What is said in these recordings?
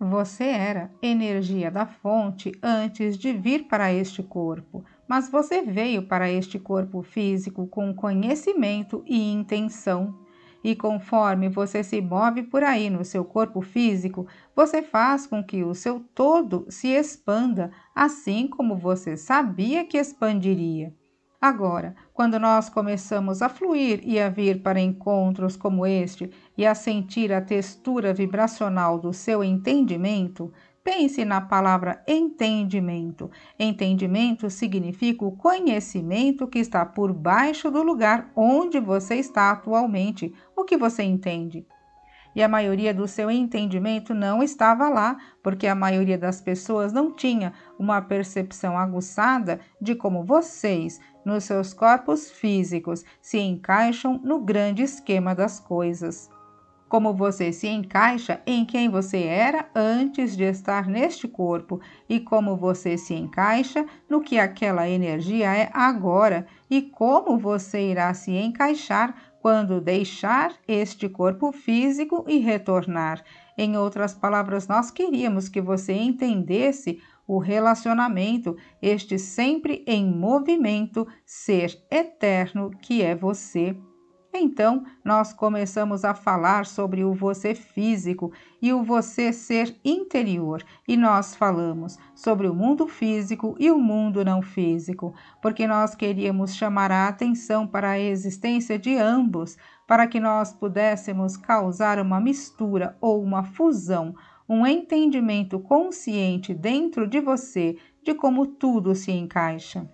Você era energia da fonte antes de vir para este corpo, mas você veio para este corpo físico com conhecimento e intenção. E conforme você se move por aí no seu corpo físico, você faz com que o seu todo se expanda, assim como você sabia que expandiria. Agora, quando nós começamos a fluir e a vir para encontros como este e a sentir a textura vibracional do seu entendimento, pense na palavra entendimento. Entendimento significa o conhecimento que está por baixo do lugar onde você está atualmente, o que você entende e a maioria do seu entendimento não estava lá, porque a maioria das pessoas não tinha uma percepção aguçada de como vocês, nos seus corpos físicos, se encaixam no grande esquema das coisas. Como você se encaixa em quem você era antes de estar neste corpo e como você se encaixa no que aquela energia é agora e como você irá se encaixar quando deixar este corpo físico e retornar. Em outras palavras, nós queríamos que você entendesse o relacionamento, este sempre em movimento, ser eterno que é você. Então, nós começamos a falar sobre o você físico e o você ser interior, e nós falamos sobre o mundo físico e o mundo não físico, porque nós queríamos chamar a atenção para a existência de ambos, para que nós pudéssemos causar uma mistura ou uma fusão, um entendimento consciente dentro de você de como tudo se encaixa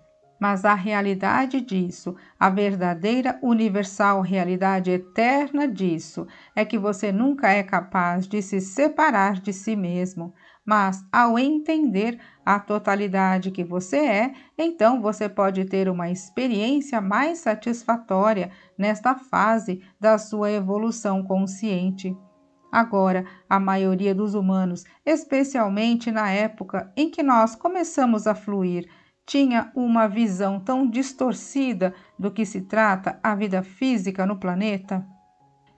mas a realidade disso, a verdadeira universal realidade eterna disso, é que você nunca é capaz de se separar de si mesmo. Mas ao entender a totalidade que você é, então você pode ter uma experiência mais satisfatória nesta fase da sua evolução consciente. Agora, a maioria dos humanos, especialmente na época em que nós começamos a fluir, tinha uma visão tão distorcida do que se trata a vida física no planeta?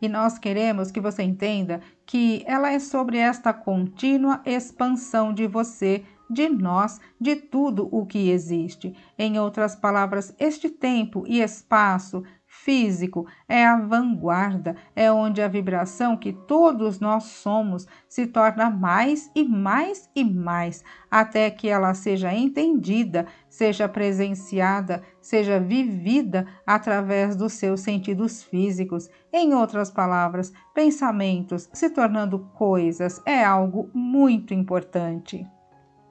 E nós queremos que você entenda que ela é sobre esta contínua expansão de você, de nós, de tudo o que existe. Em outras palavras, este tempo e espaço físico é a vanguarda, é onde a vibração que todos nós somos se torna mais e mais e mais, até que ela seja entendida, seja presenciada, seja vivida através dos seus sentidos físicos. Em outras palavras, pensamentos se tornando coisas é algo muito importante.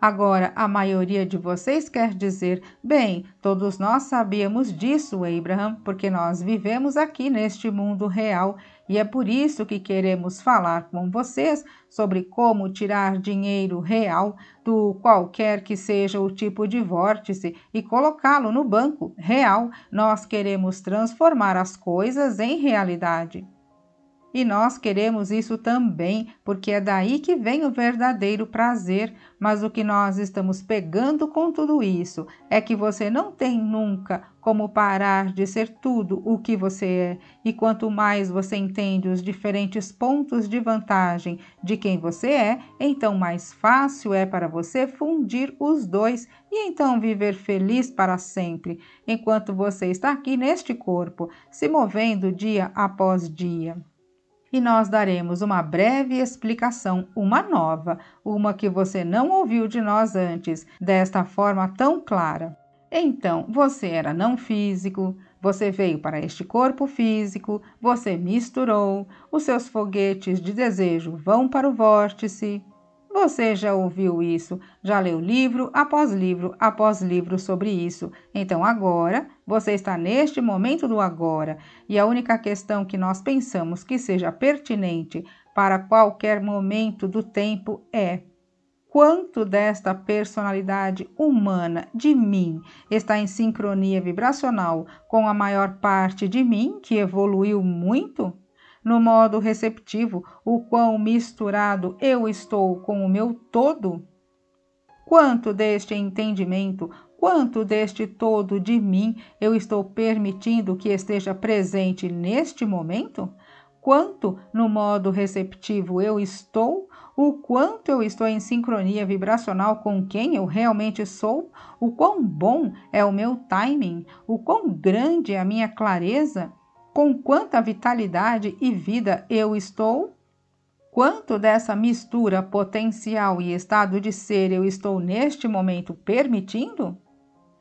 Agora, a maioria de vocês quer dizer: bem, todos nós sabíamos disso, Abraham, porque nós vivemos aqui neste mundo real e é por isso que queremos falar com vocês sobre como tirar dinheiro real do qualquer que seja o tipo de vórtice e colocá-lo no banco real. Nós queremos transformar as coisas em realidade. E nós queremos isso também, porque é daí que vem o verdadeiro prazer. Mas o que nós estamos pegando com tudo isso é que você não tem nunca como parar de ser tudo o que você é. E quanto mais você entende os diferentes pontos de vantagem de quem você é, então mais fácil é para você fundir os dois e então viver feliz para sempre, enquanto você está aqui neste corpo, se movendo dia após dia e nós daremos uma breve explicação, uma nova, uma que você não ouviu de nós antes, desta forma tão clara. Então, você era não físico, você veio para este corpo físico, você misturou, os seus foguetes de desejo vão para o vórtice. Você já ouviu isso, já leu livro após livro após livro sobre isso. Então agora, você está neste momento do agora, e a única questão que nós pensamos que seja pertinente para qualquer momento do tempo é: quanto desta personalidade humana de mim está em sincronia vibracional com a maior parte de mim que evoluiu muito? No modo receptivo, o quão misturado eu estou com o meu todo? Quanto deste entendimento, quanto deste todo de mim eu estou permitindo que esteja presente neste momento? Quanto no modo receptivo eu estou? O quanto eu estou em sincronia vibracional com quem eu realmente sou? O quão bom é o meu timing? O quão grande é a minha clareza? Com quanta vitalidade e vida eu estou? Quanto dessa mistura potencial e estado de ser eu estou neste momento permitindo?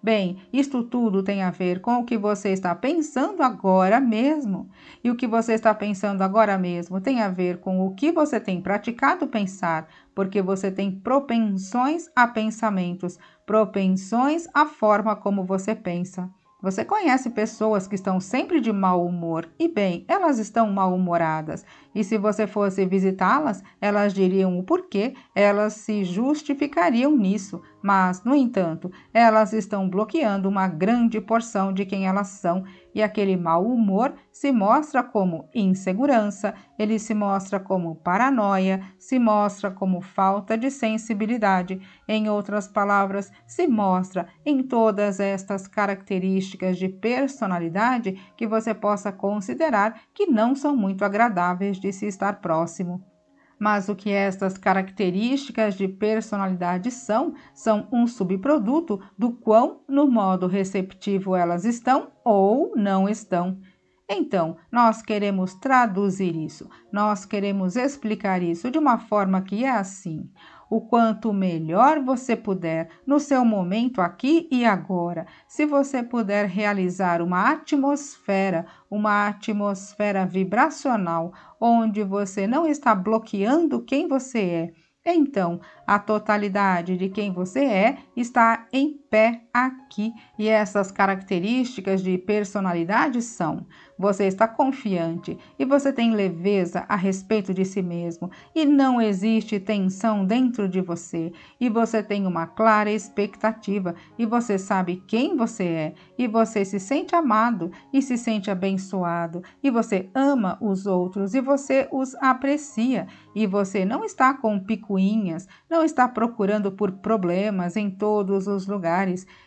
Bem, isto tudo tem a ver com o que você está pensando agora mesmo. E o que você está pensando agora mesmo tem a ver com o que você tem praticado pensar, porque você tem propensões a pensamentos, propensões à forma como você pensa. Você conhece pessoas que estão sempre de mau humor e, bem, elas estão mal-humoradas. E se você fosse visitá-las, elas diriam o porquê, elas se justificariam nisso. Mas, no entanto, elas estão bloqueando uma grande porção de quem elas são e aquele mau humor se mostra como insegurança, ele se mostra como paranoia, se mostra como falta de sensibilidade. Em outras palavras, se mostra em todas estas características de personalidade que você possa considerar que não são muito agradáveis de se estar próximo. Mas o que estas características de personalidade são, são um subproduto do quão no modo receptivo elas estão ou não estão. Então, nós queremos traduzir isso, nós queremos explicar isso de uma forma que é assim o quanto melhor você puder no seu momento aqui e agora. Se você puder realizar uma atmosfera, uma atmosfera vibracional, onde você não está bloqueando quem você é, então a totalidade de quem você é está em pé aqui. E essas características de personalidade são você está confiante e você tem leveza a respeito de si mesmo e não existe tensão dentro de você. E você tem uma clara expectativa e você sabe quem você é. E você se sente amado e se sente abençoado. E você ama os outros e você os aprecia. E você não está com picuinhas, não está procurando por problemas em todos os lugares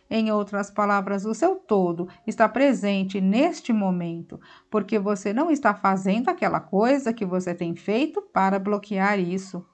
em outras palavras, o seu todo está presente neste momento, porque você não está fazendo aquela coisa que você tem feito para bloquear isso.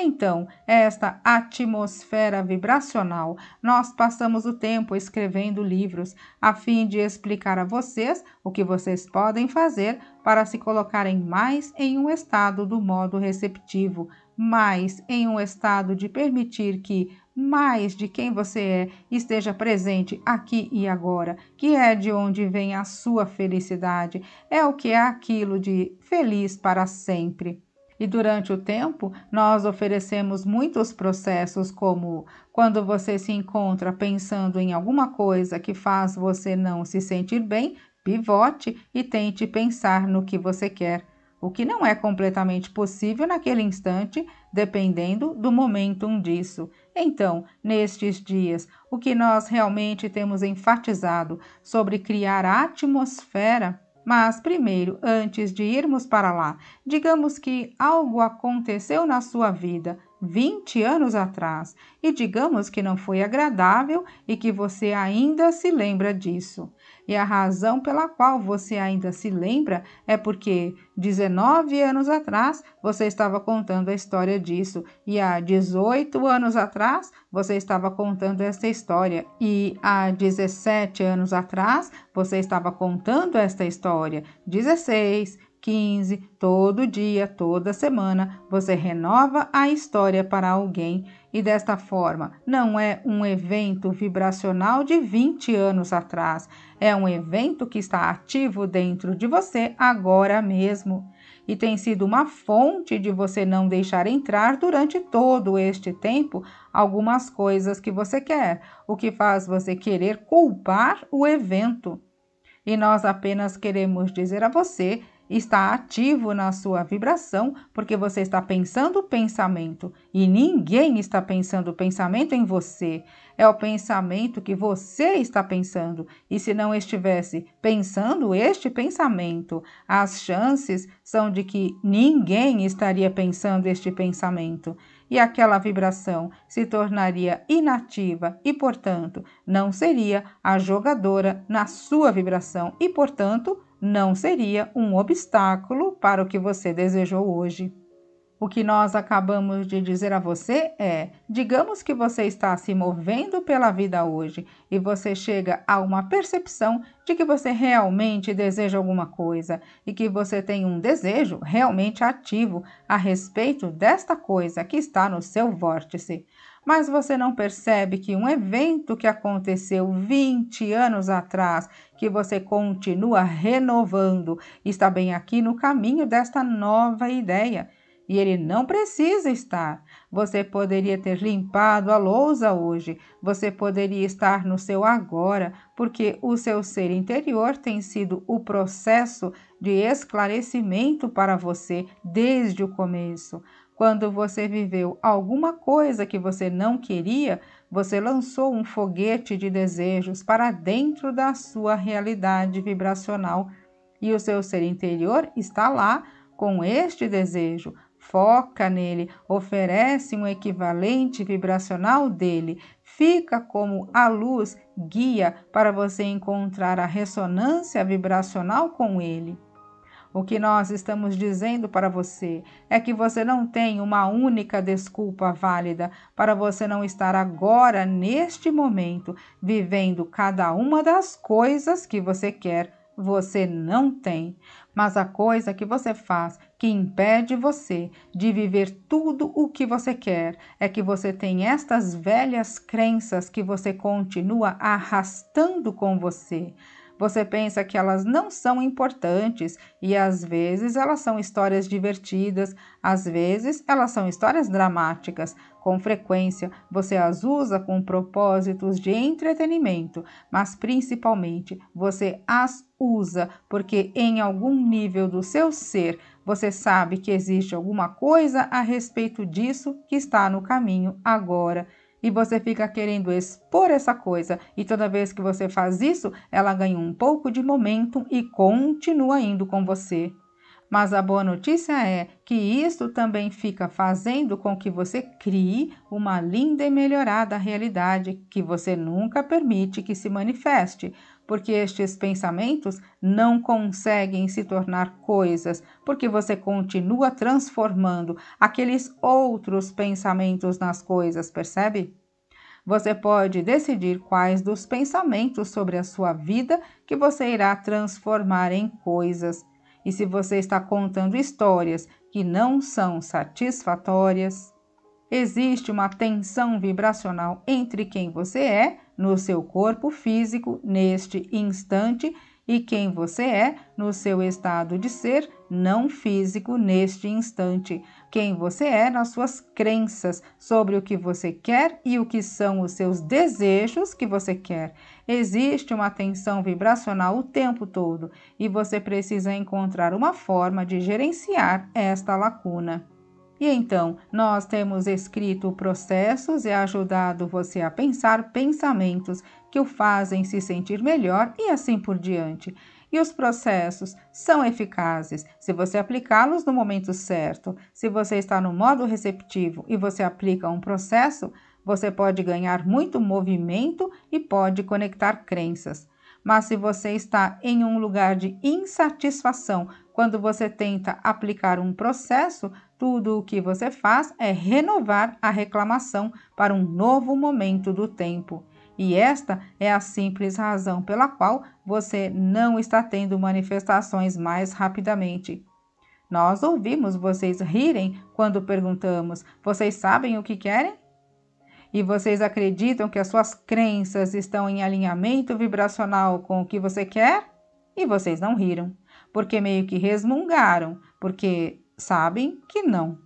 Então, esta atmosfera vibracional, nós passamos o tempo escrevendo livros a fim de explicar a vocês o que vocês podem fazer para se colocarem mais em um estado do modo receptivo, mais em um estado de permitir que mais de quem você é esteja presente aqui e agora, que é de onde vem a sua felicidade, é o que é aquilo de feliz para sempre. E durante o tempo, nós oferecemos muitos processos, como quando você se encontra pensando em alguma coisa que faz você não se sentir bem, pivote e tente pensar no que você quer o que não é completamente possível naquele instante, dependendo do momentum disso. Então, nestes dias, o que nós realmente temos enfatizado sobre criar a atmosfera mas primeiro, antes de irmos para lá, digamos que algo aconteceu na sua vida 20 anos atrás e digamos que não foi agradável e que você ainda se lembra disso. E a razão pela qual você ainda se lembra é porque 19 anos atrás você estava contando a história disso, e há 18 anos atrás você estava contando esta história, e há 17 anos atrás você estava contando esta história. 16, 15, todo dia, toda semana, você renova a história para alguém e desta forma não é um evento vibracional de 20 anos atrás, é um evento que está ativo dentro de você agora mesmo. e tem sido uma fonte de você não deixar entrar durante todo este tempo algumas coisas que você quer, o que faz você querer culpar o evento. E nós apenas queremos dizer a você está ativo na sua vibração porque você está pensando o pensamento e ninguém está pensando o pensamento em você. É o pensamento que você está pensando. E se não estivesse pensando este pensamento, as chances são de que ninguém estaria pensando este pensamento. E aquela vibração se tornaria inativa e, portanto, não seria a jogadora na sua vibração e, portanto, não seria um obstáculo para o que você desejou hoje. O que nós acabamos de dizer a você é: digamos que você está se movendo pela vida hoje e você chega a uma percepção de que você realmente deseja alguma coisa e que você tem um desejo realmente ativo a respeito desta coisa que está no seu vórtice mas você não percebe que um evento que aconteceu 20 anos atrás, que você continua renovando, está bem aqui no caminho desta nova ideia. E ele não precisa estar. Você poderia ter limpado a lousa hoje, você poderia estar no seu agora, porque o seu ser interior tem sido o processo de esclarecimento para você desde o começo. Quando você viveu alguma coisa que você não queria, você lançou um foguete de desejos para dentro da sua realidade vibracional e o seu ser interior está lá com este desejo. Foca nele, oferece um equivalente vibracional dele, fica como a luz guia para você encontrar a ressonância vibracional com ele. O que nós estamos dizendo para você é que você não tem uma única desculpa válida para você não estar agora, neste momento, vivendo cada uma das coisas que você quer. Você não tem. Mas a coisa que você faz que impede você de viver tudo o que você quer é que você tem estas velhas crenças que você continua arrastando com você. Você pensa que elas não são importantes e às vezes elas são histórias divertidas, às vezes elas são histórias dramáticas. Com frequência você as usa com propósitos de entretenimento, mas principalmente você as usa porque em algum nível do seu ser você sabe que existe alguma coisa a respeito disso que está no caminho agora e você fica querendo expor essa coisa, e toda vez que você faz isso, ela ganha um pouco de momento e continua indo com você. Mas a boa notícia é que isto também fica fazendo com que você crie uma linda e melhorada realidade que você nunca permite que se manifeste, porque estes pensamentos não conseguem se tornar coisas, porque você continua transformando aqueles outros pensamentos nas coisas, percebe? Você pode decidir quais dos pensamentos sobre a sua vida que você irá transformar em coisas. E se você está contando histórias que não são satisfatórias, existe uma tensão vibracional entre quem você é no seu corpo físico neste instante e quem você é no seu estado de ser não físico neste instante, quem você é nas suas crenças sobre o que você quer e o que são os seus desejos que você quer. Existe uma tensão vibracional o tempo todo e você precisa encontrar uma forma de gerenciar esta lacuna. E então, nós temos escrito processos e ajudado você a pensar pensamentos que o fazem se sentir melhor e assim por diante. E os processos são eficazes se você aplicá-los no momento certo. Se você está no modo receptivo e você aplica um processo, você pode ganhar muito movimento e pode conectar crenças. Mas se você está em um lugar de insatisfação quando você tenta aplicar um processo, tudo o que você faz é renovar a reclamação para um novo momento do tempo. E esta é a simples razão pela qual você não está tendo manifestações mais rapidamente. Nós ouvimos vocês rirem quando perguntamos: vocês sabem o que querem? E vocês acreditam que as suas crenças estão em alinhamento vibracional com o que você quer? E vocês não riram, porque meio que resmungaram, porque sabem que não.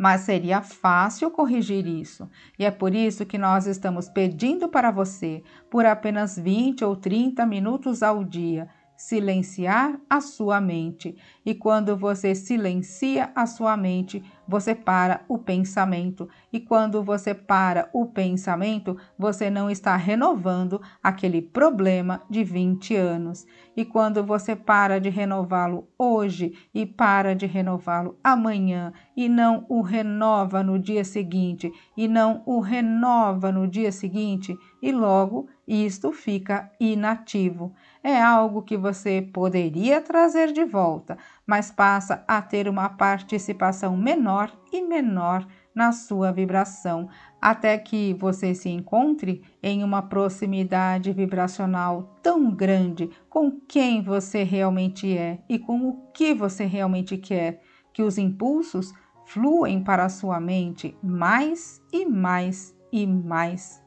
Mas seria fácil corrigir isso. E é por isso que nós estamos pedindo para você, por apenas 20 ou 30 minutos ao dia, silenciar a sua mente. E quando você silencia a sua mente, você para o pensamento. E quando você para o pensamento, você não está renovando aquele problema de 20 anos. E quando você para de renová-lo hoje e para de renová-lo amanhã, e não o renova no dia seguinte, e não o renova no dia seguinte, e logo isto fica inativo é algo que você poderia trazer de volta, mas passa a ter uma participação menor e menor na sua vibração, até que você se encontre em uma proximidade vibracional tão grande com quem você realmente é e com o que você realmente quer, que os impulsos fluem para a sua mente mais e mais e mais.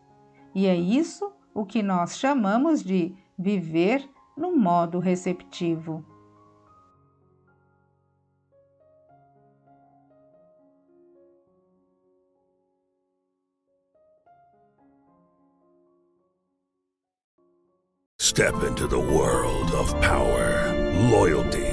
E é isso o que nós chamamos de viver no modo receptivo. Step into the world of power, loyalty,